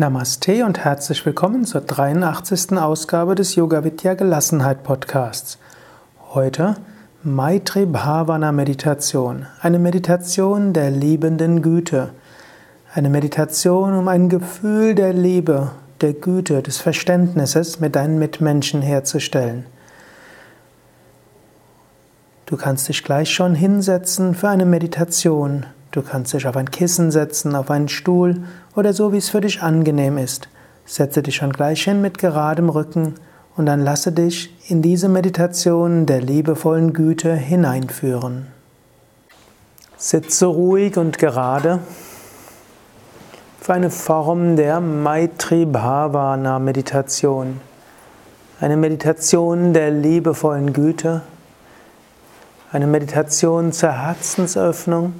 Namaste und herzlich willkommen zur 83. Ausgabe des Yoga Vidya Gelassenheit Podcasts. Heute Maitri Bhavana Meditation, eine Meditation der liebenden Güte. Eine Meditation, um ein Gefühl der Liebe, der Güte, des Verständnisses mit deinen Mitmenschen herzustellen. Du kannst dich gleich schon hinsetzen für eine Meditation. Du kannst dich auf ein Kissen setzen, auf einen Stuhl oder so, wie es für dich angenehm ist. Setze dich schon gleich hin mit geradem Rücken und dann lasse dich in diese Meditation der liebevollen Güte hineinführen. Sitze ruhig und gerade für eine Form der Maitri Bhavana Meditation. Eine Meditation der liebevollen Güte. Eine Meditation zur Herzensöffnung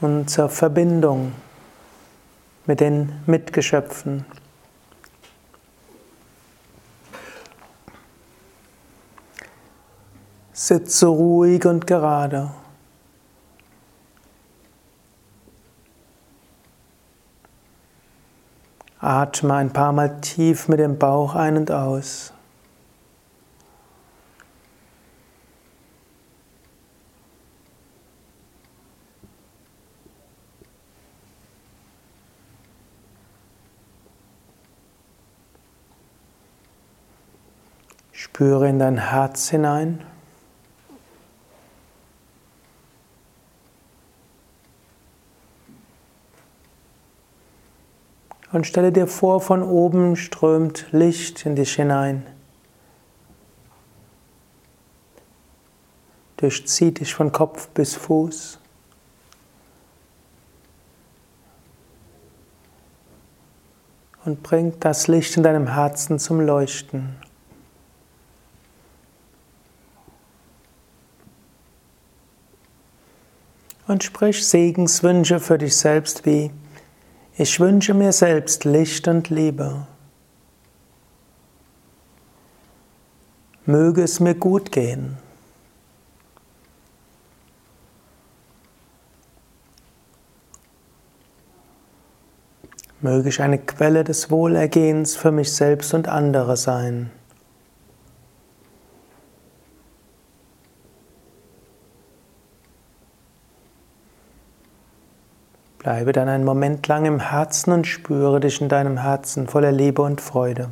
und zur Verbindung mit den Mitgeschöpfen. Sitze ruhig und gerade. Atme ein paar Mal tief mit dem Bauch ein und aus. Spüre in dein Herz hinein. Und stelle dir vor, von oben strömt Licht in dich hinein. Durchzieht dich von Kopf bis Fuß. Und bringt das Licht in deinem Herzen zum Leuchten. Und sprich Segenswünsche für dich selbst wie ich wünsche mir selbst Licht und Liebe. Möge es mir gut gehen. Möge ich eine Quelle des Wohlergehens für mich selbst und andere sein. Bleibe dann einen Moment lang im Herzen und spüre dich in deinem Herzen voller Liebe und Freude.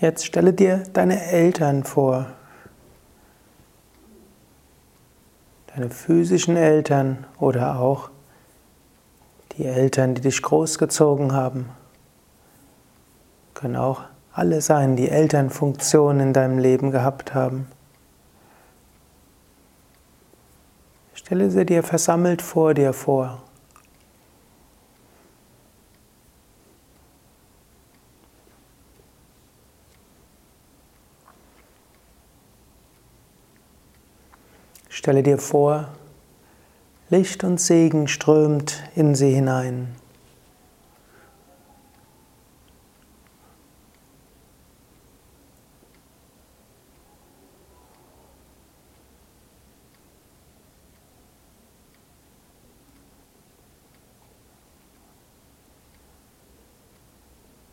Jetzt stelle dir deine Eltern vor. Deine physischen Eltern oder auch die Eltern, die dich großgezogen haben. Können auch alle sein, die Elternfunktionen in deinem Leben gehabt haben. Stelle sie dir versammelt vor dir vor. Stelle dir vor, Licht und Segen strömt in sie hinein.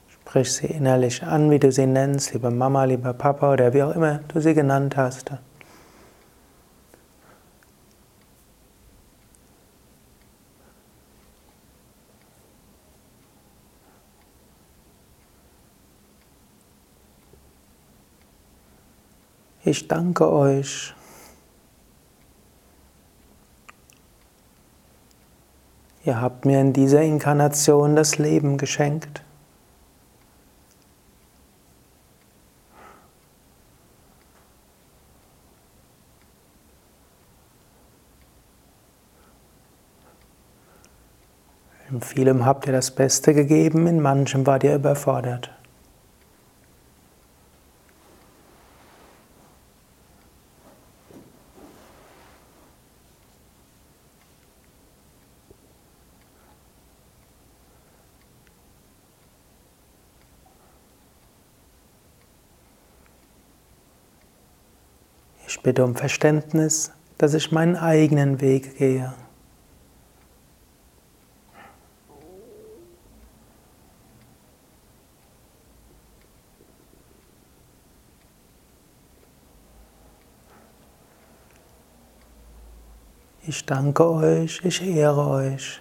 Sprich sie innerlich an, wie du sie nennst, lieber Mama, lieber Papa oder wie auch immer du sie genannt hast. Ich danke euch. Ihr habt mir in dieser Inkarnation das Leben geschenkt. In vielem habt ihr das Beste gegeben, in manchem wart ihr überfordert. Ich bitte um Verständnis, dass ich meinen eigenen Weg gehe. Ich danke euch, ich ehre euch.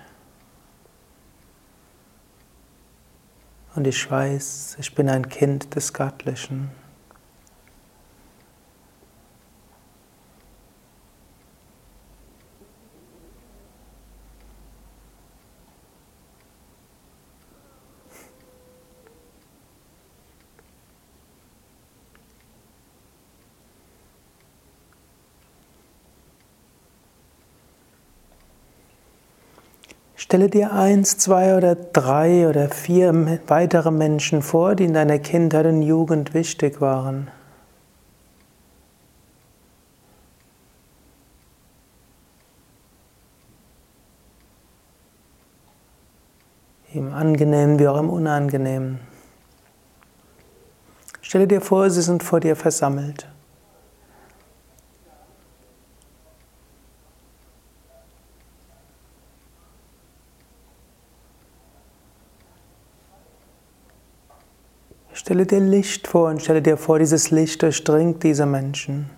Und ich weiß, ich bin ein Kind des Göttlichen. Stelle dir eins, zwei oder drei oder vier weitere Menschen vor, die in deiner Kindheit und Jugend wichtig waren. Im Angenehmen wie auch im Unangenehmen. Stelle dir vor, sie sind vor dir versammelt. Stelle dir Licht vor und stelle dir vor, dieses Licht durchdringt diese Menschen.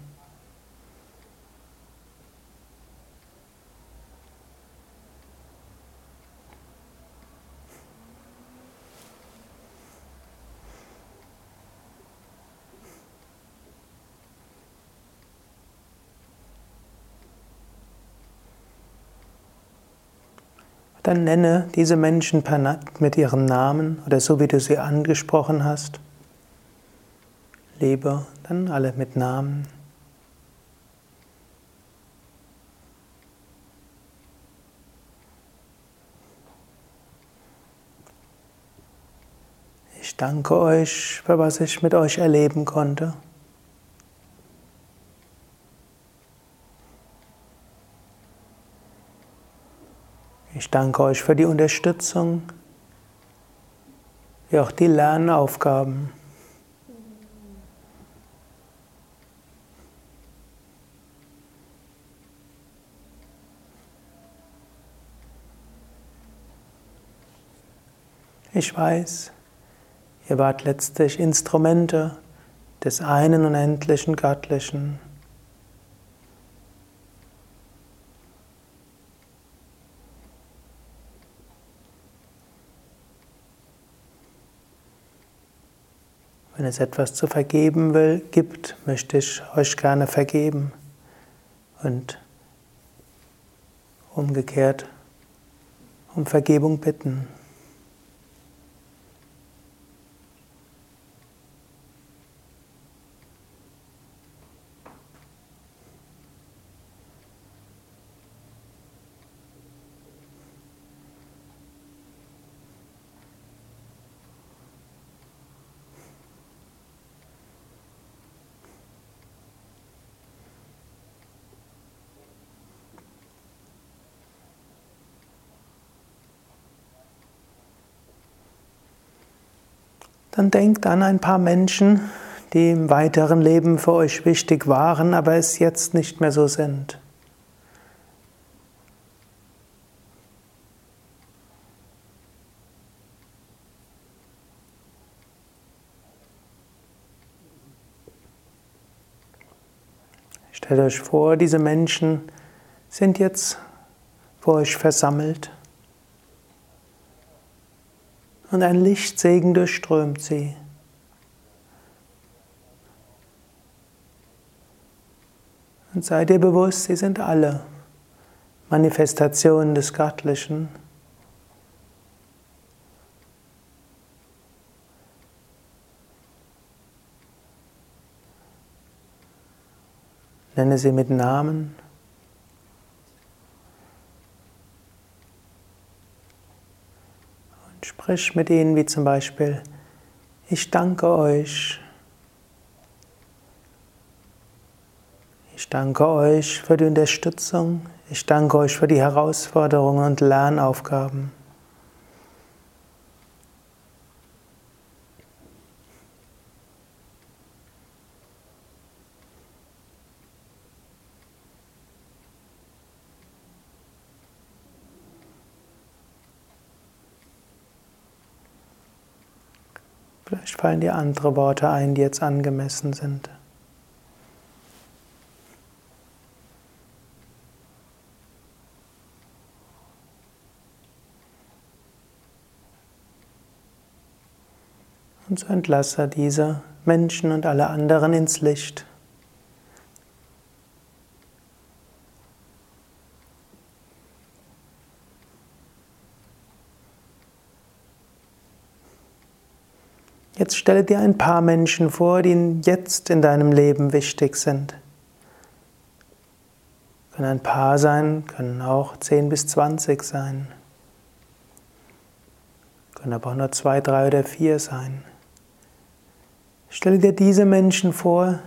Dann nenne diese Menschen mit ihrem Namen oder so, wie du sie angesprochen hast. Lebe dann alle mit Namen. Ich danke euch, für was ich mit euch erleben konnte. Ich danke euch für die Unterstützung, wie auch die Lernaufgaben. Ich weiß, ihr wart letztlich Instrumente des einen unendlichen Göttlichen. Es etwas zu vergeben will, gibt, möchte ich euch gerne vergeben. Und umgekehrt um Vergebung bitten. Dann denkt an ein paar Menschen, die im weiteren Leben für euch wichtig waren, aber es jetzt nicht mehr so sind. Stellt euch vor, diese Menschen sind jetzt vor euch versammelt und ein Lichtsegen durchströmt sie. Und sei dir bewusst, sie sind alle Manifestationen des Göttlichen. Nenne sie mit Namen. Sprich mit ihnen wie zum Beispiel, ich danke euch. Ich danke euch für die Unterstützung. Ich danke euch für die Herausforderungen und Lernaufgaben. Fallen dir andere Worte ein, die jetzt angemessen sind. Und so entlasse diese Menschen und alle anderen ins Licht. Jetzt stelle dir ein paar Menschen vor, die jetzt in deinem Leben wichtig sind. Können ein paar sein, können auch 10 bis 20 sein. Können aber auch nur zwei, drei oder vier sein. Stelle dir diese Menschen vor,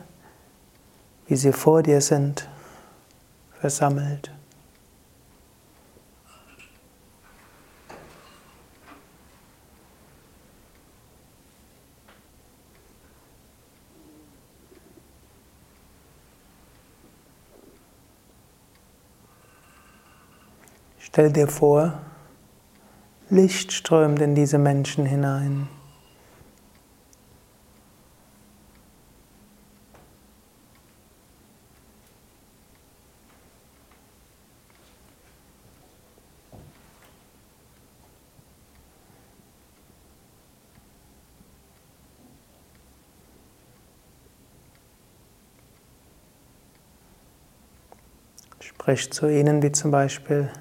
wie sie vor dir sind, versammelt. Stell dir vor, Licht strömt in diese Menschen hinein. Sprich zu ihnen wie zum Beispiel,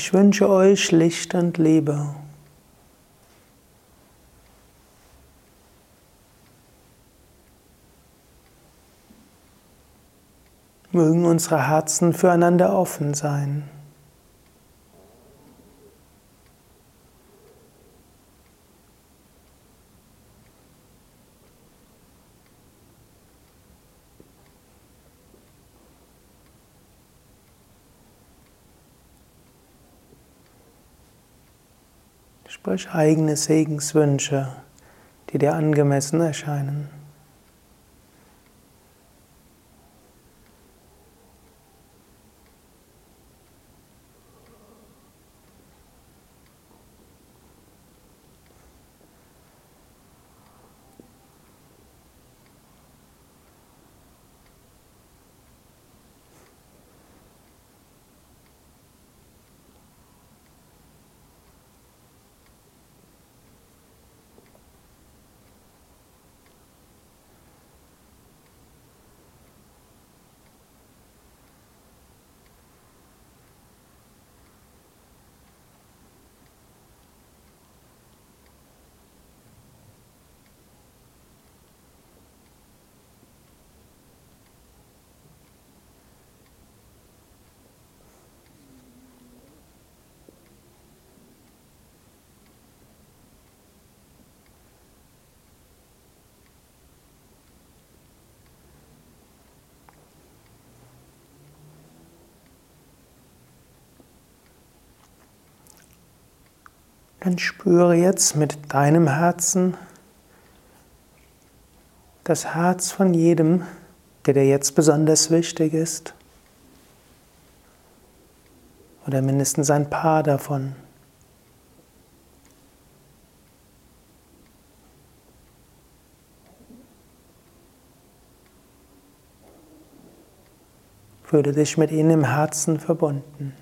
ich wünsche euch Licht und Liebe. Mögen unsere Herzen füreinander offen sein. Sprich eigene Segenswünsche, die dir angemessen erscheinen. Dann spüre jetzt mit deinem Herzen das Herz von jedem, der dir jetzt besonders wichtig ist. Oder mindestens ein paar davon. Fühle dich mit ihnen im Herzen verbunden.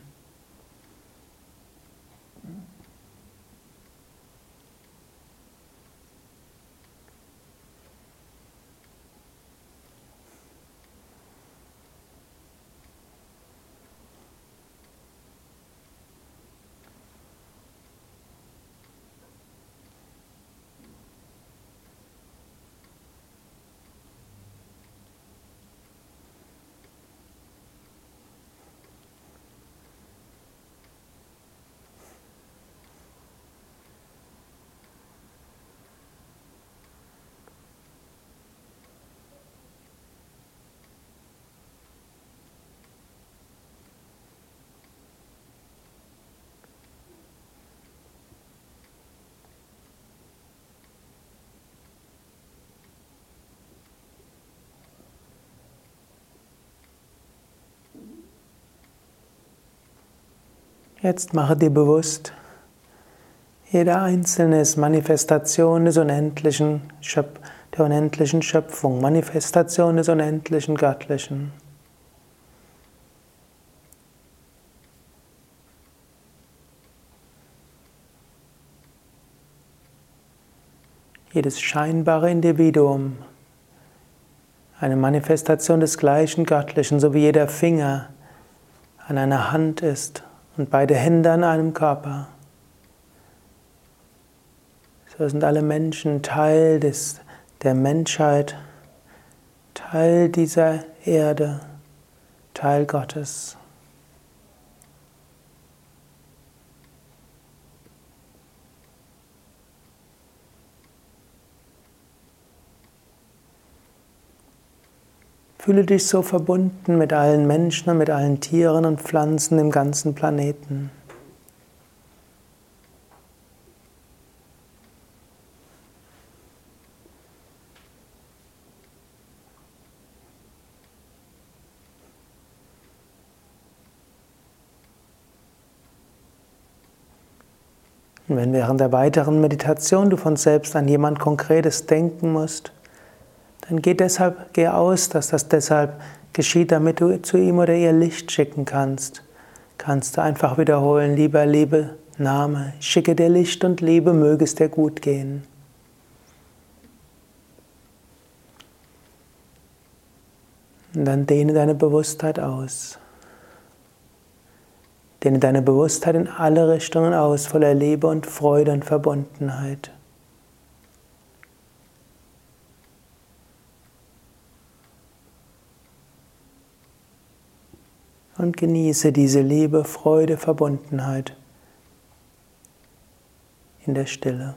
Jetzt mache dir bewusst, jeder einzelne ist Manifestation des unendlichen Schöp der unendlichen Schöpfung, Manifestation des unendlichen Göttlichen. Jedes scheinbare Individuum, eine Manifestation des gleichen Göttlichen, so wie jeder Finger an einer Hand ist und beide Hände an einem Körper. So sind alle Menschen Teil des, der Menschheit, Teil dieser Erde, Teil Gottes. Fühle dich so verbunden mit allen Menschen und mit allen Tieren und Pflanzen im ganzen Planeten. Und wenn während der weiteren Meditation du von selbst an jemand Konkretes denken musst, dann geh deshalb, geh aus, dass das deshalb geschieht, damit du zu ihm oder ihr Licht schicken kannst. Kannst du einfach wiederholen, lieber Liebe, Name, schicke dir Licht und Liebe, möge es dir gut gehen. Und dann dehne deine Bewusstheit aus. Dehne deine Bewusstheit in alle Richtungen aus, voller Liebe und Freude und Verbundenheit. Und genieße diese Liebe, Freude, Verbundenheit in der Stille.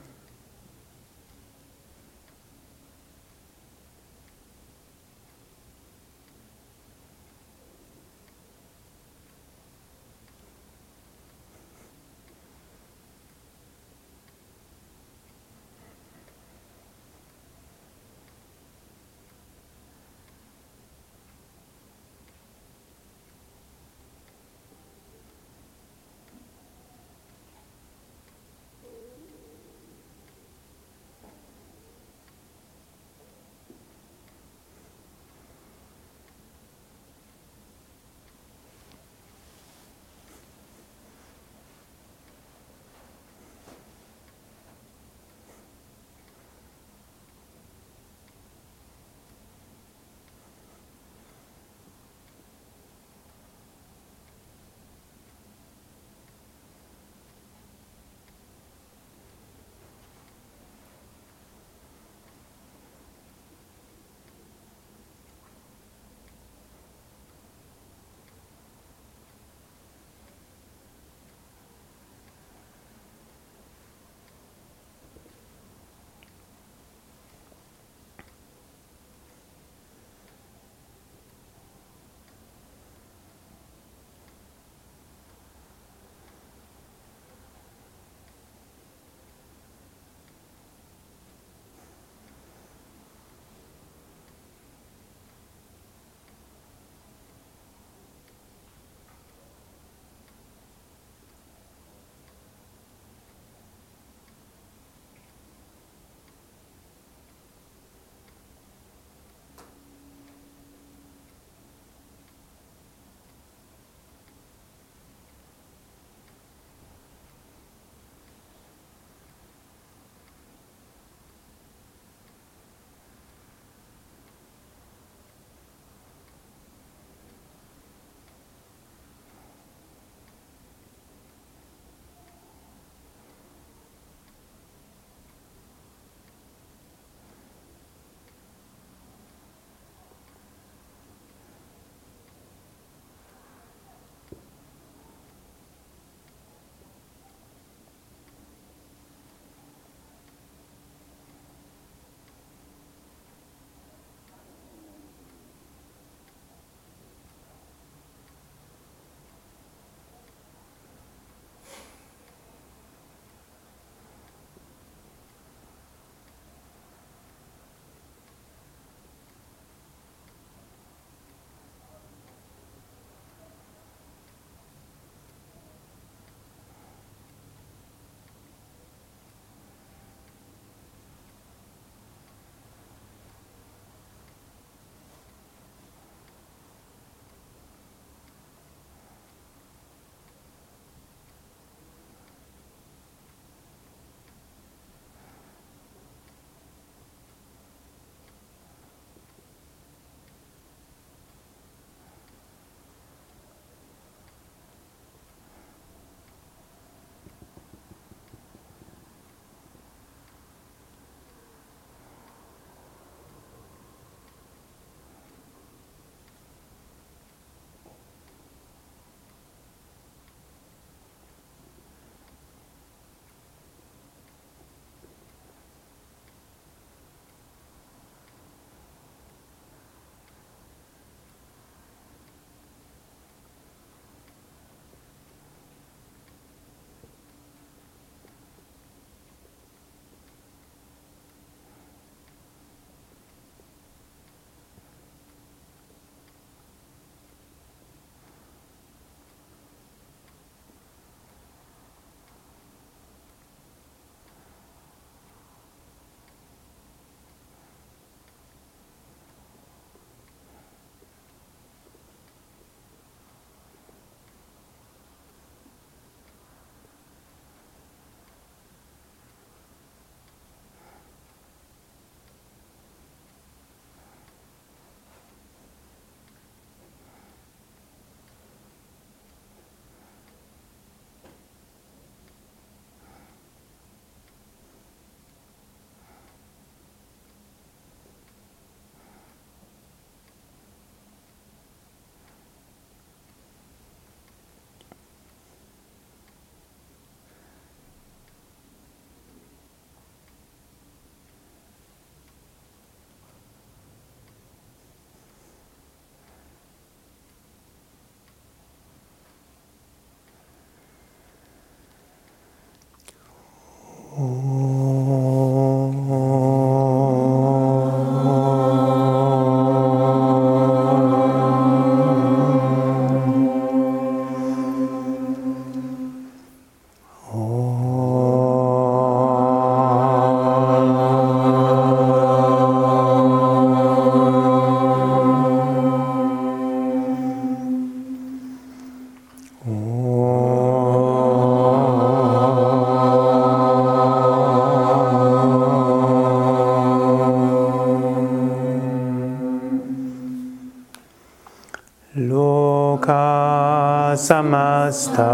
Samasta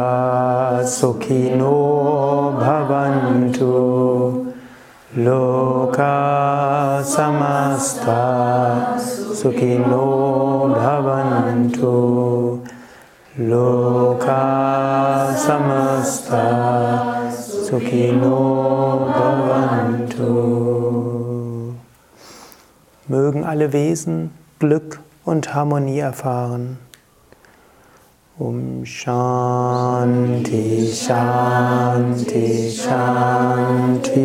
sukhino bhavantu. Loka samasta sukhino bhavantu. Loka samasta sukhino bhavantu. Mögen alle Wesen Glück und Harmonie erfahren. Um Shanti, Shanti, Shanti.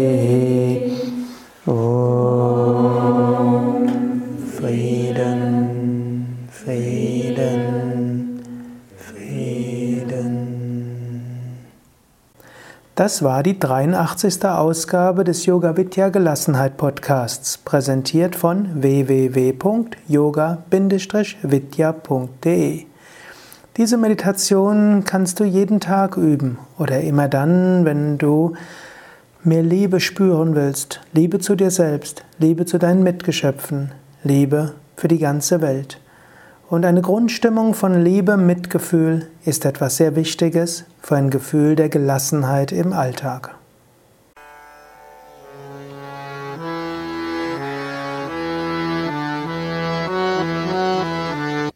Om Frieden, Frieden, Frieden. Das war die 83. Ausgabe des Yoga Vidya Gelassenheit Podcasts, präsentiert von www.yoga-vidya.de. Diese Meditation kannst du jeden Tag üben oder immer dann, wenn du mehr Liebe spüren willst, Liebe zu dir selbst, Liebe zu deinen Mitgeschöpfen, Liebe für die ganze Welt. Und eine Grundstimmung von Liebe, Mitgefühl ist etwas sehr Wichtiges für ein Gefühl der Gelassenheit im Alltag.